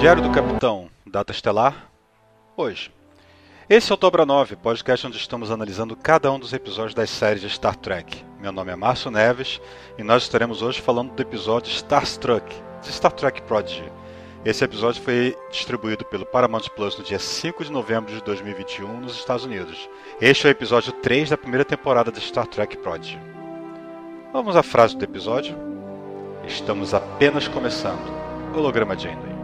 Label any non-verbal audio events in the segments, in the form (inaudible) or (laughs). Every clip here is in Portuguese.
Diário do Capitão, Data Estelar, hoje. Esse é o Dobra 9, podcast onde estamos analisando cada um dos episódios das séries de Star Trek. Meu nome é Márcio Neves e nós estaremos hoje falando do episódio Starstruck, de Star Trek Prodigy. Esse episódio foi distribuído pelo Paramount Plus no dia 5 de novembro de 2021 nos Estados Unidos. Este é o episódio 3 da primeira temporada de Star Trek Prodigy. Vamos à frase do episódio? Estamos apenas começando. Holograma Janeway.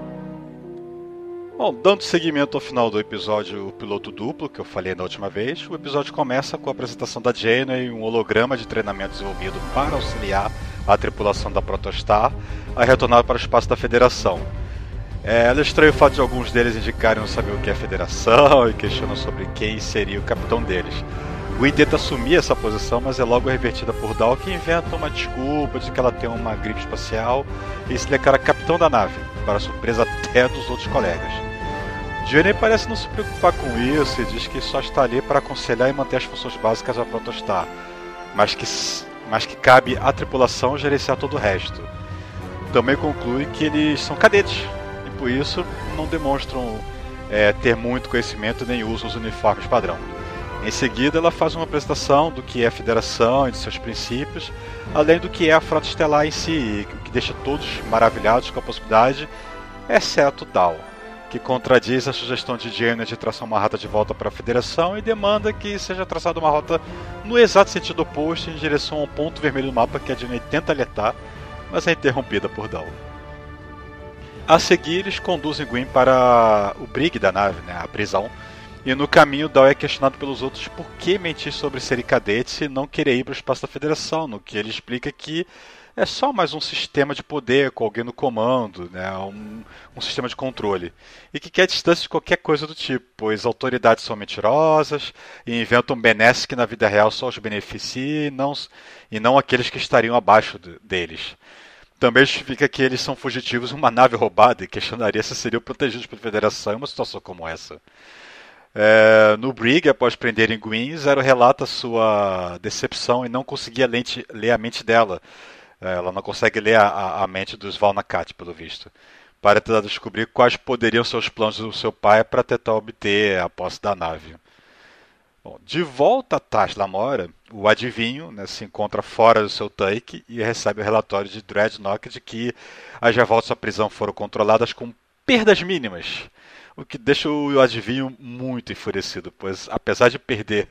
Bom, dando seguimento ao final do episódio o piloto duplo, que eu falei na última vez, o episódio começa com a apresentação da Janeway e um holograma de treinamento desenvolvido para auxiliar a tripulação da Protostar a retornar para o espaço da Federação. É, ela estranha o fato de alguns deles indicarem não saber o que é a Federação (laughs) e questionam sobre quem seria o capitão deles. Gwyn tenta assumir essa posição, mas é logo revertida por Dal, que inventa uma desculpa de que ela tem uma gripe espacial e se declara capitão da nave, para surpresa até dos outros colegas. Jenny parece não se preocupar com isso e diz que só está ali para aconselhar e manter as funções básicas da Protostar, mas que, mas que cabe à tripulação gerenciar todo o resto. Também conclui que eles são cadetes e por isso não demonstram é, ter muito conhecimento nem usam os uniformes padrão. Em seguida, ela faz uma apresentação do que é a Federação e de seus princípios, além do que é a Frota Estelar em si, o que deixa todos maravilhados com a possibilidade, exceto Dal, que contradiz a sugestão de Jaina de traçar uma rota de volta para a Federação e demanda que seja traçada uma rota no exato sentido oposto em direção ao ponto vermelho do mapa que a Jaina tenta alertar, mas é interrompida por Dal. A seguir, eles conduzem Gwyn para o brig da nave, né, a prisão, e no caminho, Dal é questionado pelos outros por que mentir sobre ser cadete e não querer ir para o espaço da federação, no que ele explica que é só mais um sistema de poder com alguém no comando, né? um, um sistema de controle. E que quer distância de qualquer coisa do tipo, pois autoridades são mentirosas e inventam benesses que na vida real só os beneficiem e não, e não aqueles que estariam abaixo de, deles. Também justifica que eles são fugitivos em uma nave roubada e questionaria se seriam protegidos pela Federação em uma situação como essa. É, no Brig, após prenderem Gwyn, Zero relata sua decepção em não conseguir ler a mente dela. É, ela não consegue ler a, a mente dos Valnakat, pelo visto. Para tentar descobrir quais poderiam ser os planos do seu pai para tentar obter a posse da nave. Bom, de volta a Tash Lamora, o adivinho né, se encontra fora do seu tanque e recebe o relatório de Dreadnought de que as revoltas à prisão foram controladas com perdas mínimas o que deixa o adivinho muito enfurecido, pois apesar de perder,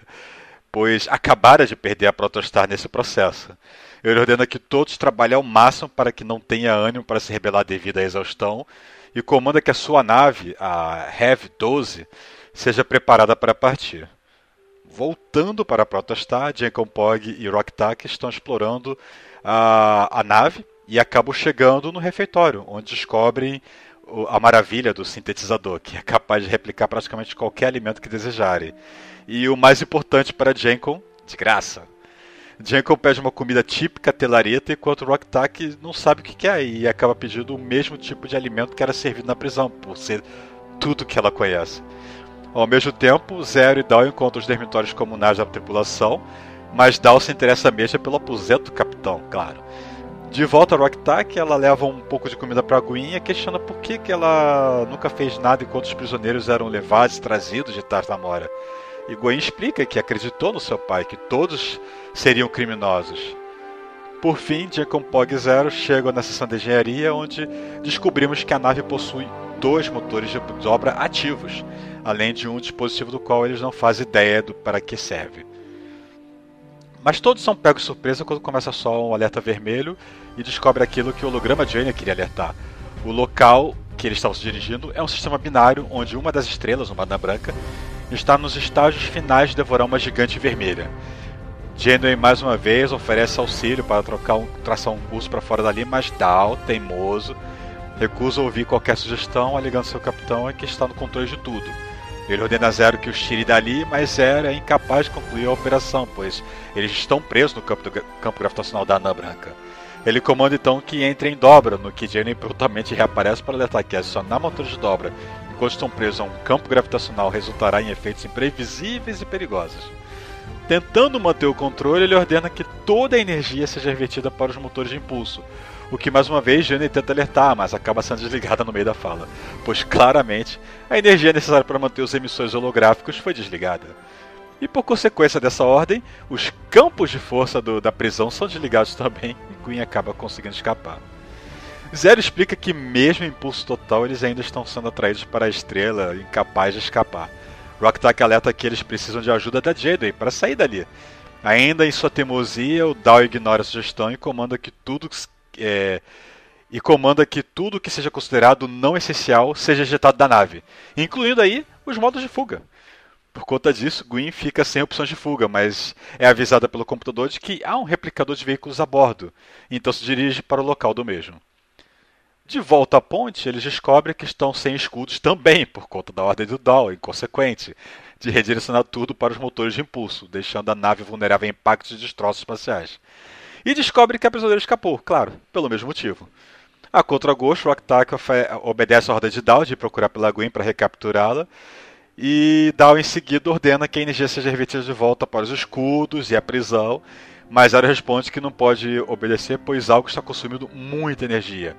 pois acabara de perder a Protostar nesse processo. Ele ordena que todos trabalhem ao máximo para que não tenha ânimo para se rebelar devido à exaustão e comanda que a sua nave, a Heavy 12, seja preparada para partir. Voltando para a Protostar, Jenkon Pog e Rocktak estão explorando a, a nave e acabam chegando no refeitório, onde descobrem a maravilha do sintetizador, que é capaz de replicar praticamente qualquer alimento que desejarem. E o mais importante para Jenkon, de graça. Jenkon pede uma comida típica telareta, enquanto Rocktack não sabe o que é e acaba pedindo o mesmo tipo de alimento que era servido na prisão, por ser tudo que ela conhece. Ao mesmo tempo, Zero e Dal encontram os dormitórios comunais da tripulação, mas Dal se interessa mesmo pelo aposento do capitão, claro. De volta a Rocktack, ela leva um pouco de comida para a e questiona por que, que ela nunca fez nada enquanto os prisioneiros eram levados e trazidos de Tartamora. E Gwen explica que acreditou no seu pai, que todos seriam criminosos. Por fim, Jacob Pog Zero chega na seção de engenharia, onde descobrimos que a nave possui dois motores de dobra ativos, além de um dispositivo do qual eles não fazem ideia do para que serve. Mas todos são pegos surpresa quando começa só um alerta vermelho e descobre aquilo que o holograma de Anya queria alertar. O local que eles estavam se dirigindo é um sistema binário onde uma das estrelas, uma da branca, está nos estágios finais de devorar uma gigante vermelha. Janeway mais uma vez oferece auxílio para trocar um, traçar um curso para fora dali, mas Dal, teimoso, recusa ouvir qualquer sugestão, alegando seu capitão é que está no controle de tudo. Ele ordena Zero que os tire dali, mas Zero é incapaz de concluir a operação, pois eles estão presos no campo, do, campo gravitacional da Anã Branca. Ele comanda então que entre em dobra, no que Jenny prontamente reaparece para alertar que adicionar motores de dobra enquanto estão presos a um campo gravitacional resultará em efeitos imprevisíveis e perigosos. Tentando manter o controle, ele ordena que toda a energia seja revertida para os motores de impulso, o que mais uma vez Jenny tenta alertar, mas acaba sendo desligada no meio da fala, pois claramente a energia necessária para manter os emissores holográficos foi desligada. E por consequência dessa ordem, os campos de força do, da prisão são desligados também (laughs) e Queen acaba conseguindo escapar. Zero explica que mesmo em impulso total eles ainda estão sendo atraídos para a estrela, incapaz de escapar. Rocktack alerta que eles precisam de ajuda da Jedi para sair dali. Ainda em sua teimosia, o Dal ignora a sugestão e comanda que tudo é, e comanda que tudo que seja considerado não essencial seja ejetado da nave, incluindo aí os modos de fuga. Por conta disso, Gwyn fica sem opções de fuga, mas é avisada pelo computador de que há um replicador de veículos a bordo, então se dirige para o local do mesmo. De volta à ponte, eles descobrem que estão sem escudos também, por conta da ordem do Dow, inconsequente, de redirecionar tudo para os motores de impulso, deixando a nave vulnerável a impactos e destroços espaciais. E descobrem que a prisioneira escapou, claro, pelo mesmo motivo. A contragosto, o Octak obedece a ordem de Dow de procurar pela Gwen para recapturá-la, e Dow em seguida ordena que a energia seja revertida de volta para os escudos e a prisão, mas ela responde que não pode obedecer, pois algo está consumindo muita energia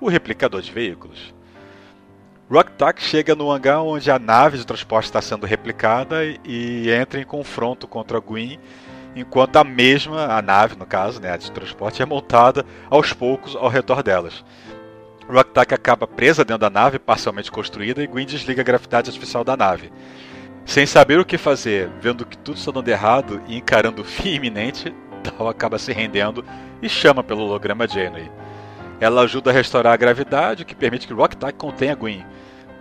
o replicador de veículos. Rocktack chega no hangar onde a nave de transporte está sendo replicada e entra em confronto contra a Gwyn, enquanto a mesma, a nave no caso, né, a de transporte, é montada aos poucos ao redor delas. Rocktack acaba presa dentro da nave, parcialmente construída, e Gwyn desliga a gravidade artificial da nave. Sem saber o que fazer, vendo que tudo está dando errado e encarando o fim iminente, Dal acaba se rendendo e chama pelo holograma Janeway. Ela ajuda a restaurar a gravidade, o que permite que Rocktack contenha Gwyn.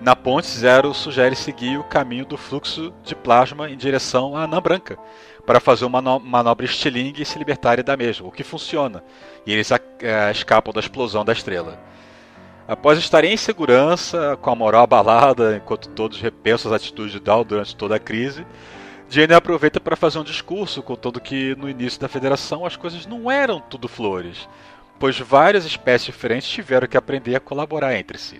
Na ponte, Zero sugere seguir o caminho do fluxo de plasma em direção à Anã Branca, para fazer uma manobra estilingue e se libertarem da mesma, o que funciona, e eles é, escapam da explosão da estrela. Após estarem em segurança, com a moral abalada, enquanto todos repensam as atitudes de Dal durante toda a crise, Jane aproveita para fazer um discurso, contando que no início da Federação as coisas não eram tudo flores pois várias espécies diferentes tiveram que aprender a colaborar entre si.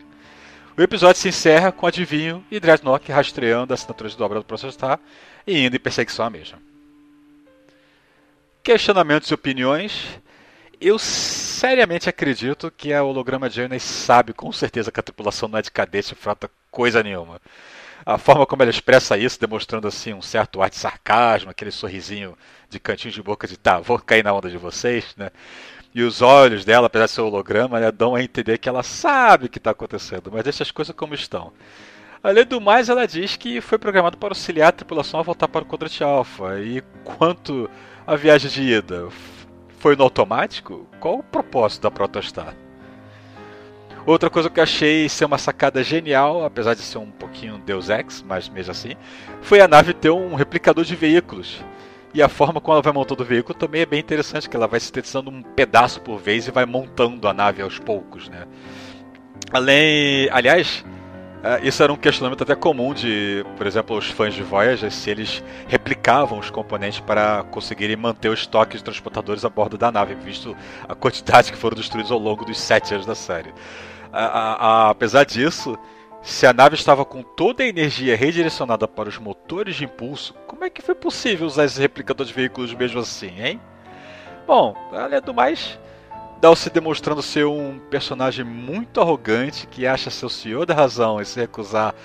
O episódio se encerra com Adivinho e Dreadnought rastreando as assinaturas de dobra do Professor Star e indo em perseguição à mesma. Questionamentos e opiniões. Eu seriamente acredito que a holograma Journey sabe com certeza que a tripulação não é de cadete frota coisa nenhuma. A forma como ela expressa isso, demonstrando assim um certo ar de sarcasmo, aquele sorrisinho de cantinho de boca de tá, vou cair na onda de vocês, né? E os olhos dela, apesar de ser holograma, né, dão a entender que ela sabe o que está acontecendo, mas deixa as coisas como estão. Além do mais, ela diz que foi programado para auxiliar a tripulação a voltar para o quadrante alfa. E quanto à viagem de ida, foi no automático? Qual o propósito da Protostar? Outra coisa que eu achei ser uma sacada genial, apesar de ser um pouquinho Deus Ex, mas mesmo assim, foi a nave ter um replicador de veículos. E a forma como ela vai montando o veículo também é bem interessante, que ela vai sintetizando um pedaço por vez e vai montando a nave aos poucos, né? Além, aliás, isso era um questionamento até comum de, por exemplo, os fãs de Voyager, se eles replicavam os componentes para conseguirem manter o estoque de transportadores a bordo da nave, visto a quantidade que foram destruídos ao longo dos sete anos da série. A, a, a, apesar disso, se a nave estava com toda a energia redirecionada para os motores de impulso, como é que foi possível usar esse replicador de veículos mesmo assim, hein? Bom, além do mais, Dal se demonstrando ser um personagem muito arrogante que acha ser o senhor da razão e se recusar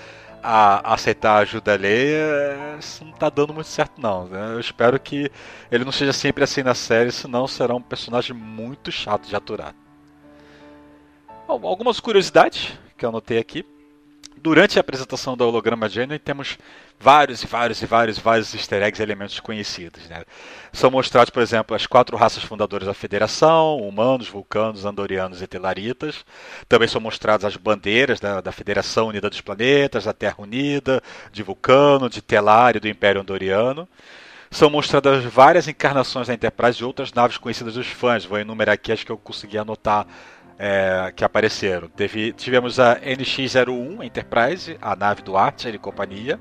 a aceitar a ajuda alheia, isso não tá dando muito certo não. Né? Eu espero que ele não seja sempre assim na série, senão será um personagem muito chato de aturar. Bom, algumas curiosidades que eu anotei aqui. Durante a apresentação do holograma Genuine, temos vários e vários e vários vários easter eggs elementos conhecidos. Né? São mostrados, por exemplo, as quatro raças fundadoras da Federação, humanos, vulcanos, andorianos e telaritas. Também são mostradas as bandeiras da, da Federação Unida dos Planetas, da Terra Unida, de Vulcano, de Telar e do Império Andoriano. São mostradas várias encarnações da Enterprise e outras naves conhecidas dos fãs. Vou enumerar aqui as que eu consegui anotar é, que apareceram. Teve, tivemos a NX-01 Enterprise, a nave do Archer e companhia.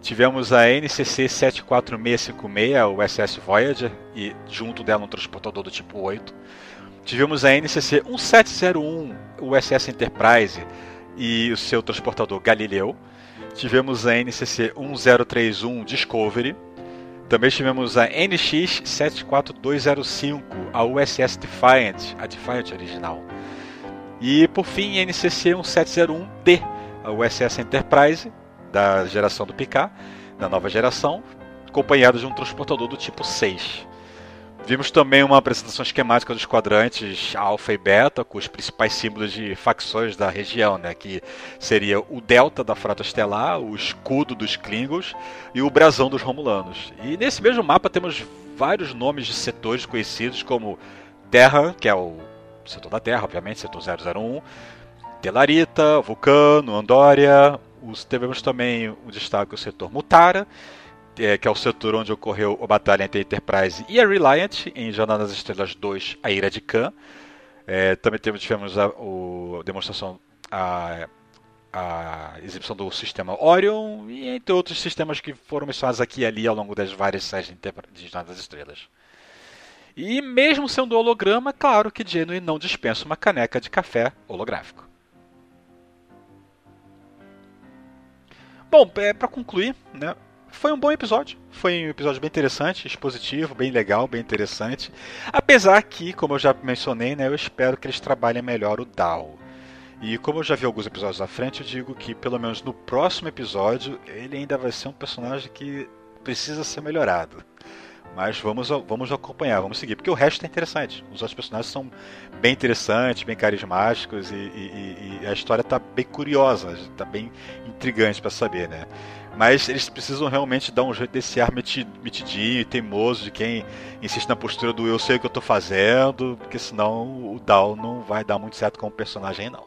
Tivemos a NCC 74656, o SS Voyager, e junto dela um transportador do tipo 8. Tivemos a NCC 1701, o SS Enterprise e o seu transportador Galileu. Tivemos a NCC 1031 Discovery. Também tivemos a NX 74205, a USS Defiant, a Defiant original. E por fim, NCC 1701D, a USS Enterprise, da geração do Picard, da nova geração, acompanhado de um transportador do tipo 6. Vimos também uma apresentação esquemática dos quadrantes Alpha e Beta, com os principais símbolos de facções da região, né, que seria o Delta da Frota Estelar, o escudo dos Klingons e o brasão dos Romulanos. E nesse mesmo mapa temos vários nomes de setores conhecidos como Terra, que é o setor da Terra, obviamente, setor 001, Telarita, Vulcano, Andória. Os, tivemos também o destaque o setor Mutara, é, que é o setor onde ocorreu a batalha entre a Enterprise e a Reliant, em Jornada das Estrelas 2, a Ira de Khan. É, também tivemos a, a demonstração, a, a, exibição do sistema Orion, e entre outros sistemas que foram mencionados aqui e ali ao longo das várias séries de Jornada das Estrelas. E mesmo sendo holograma, claro que Genuine não dispensa uma caneca de café holográfico. Bom, é, para concluir, né, foi um bom episódio. Foi um episódio bem interessante, expositivo, bem legal, bem interessante. Apesar que, como eu já mencionei, né, eu espero que eles trabalhem melhor o DAO. E como eu já vi alguns episódios à frente, eu digo que pelo menos no próximo episódio ele ainda vai ser um personagem que precisa ser melhorado. Mas vamos, vamos acompanhar, vamos seguir, porque o resto é interessante. Os outros personagens são bem interessantes, bem carismáticos e, e, e a história está bem curiosa, está bem intrigante para saber, né? Mas eles precisam realmente dar um jeito desse ar metidinho e teimoso de quem insiste na postura do eu sei o que eu estou fazendo, porque senão o Dal não vai dar muito certo como personagem, não.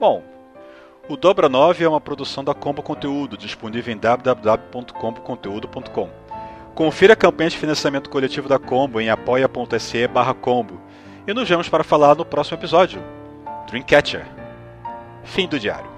Bom, o Dobra 9 é uma produção da Combo Conteúdo, disponível em www.comboconteúdo.com. Confira a campanha de financiamento coletivo da Combo em apoia.se combo. E nos vemos para falar no próximo episódio. Dreamcatcher. Fim do diário.